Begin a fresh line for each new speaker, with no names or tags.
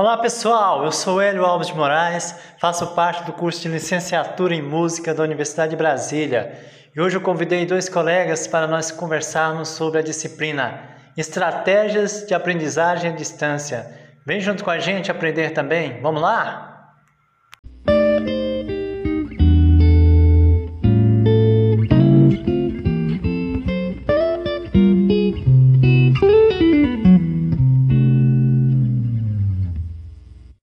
Olá pessoal, eu sou Hélio Alves de Moraes, faço parte do curso de licenciatura em música da Universidade de Brasília e hoje eu convidei dois colegas para nós conversarmos sobre a disciplina Estratégias de Aprendizagem à Distância. Vem junto com a gente aprender também, vamos lá?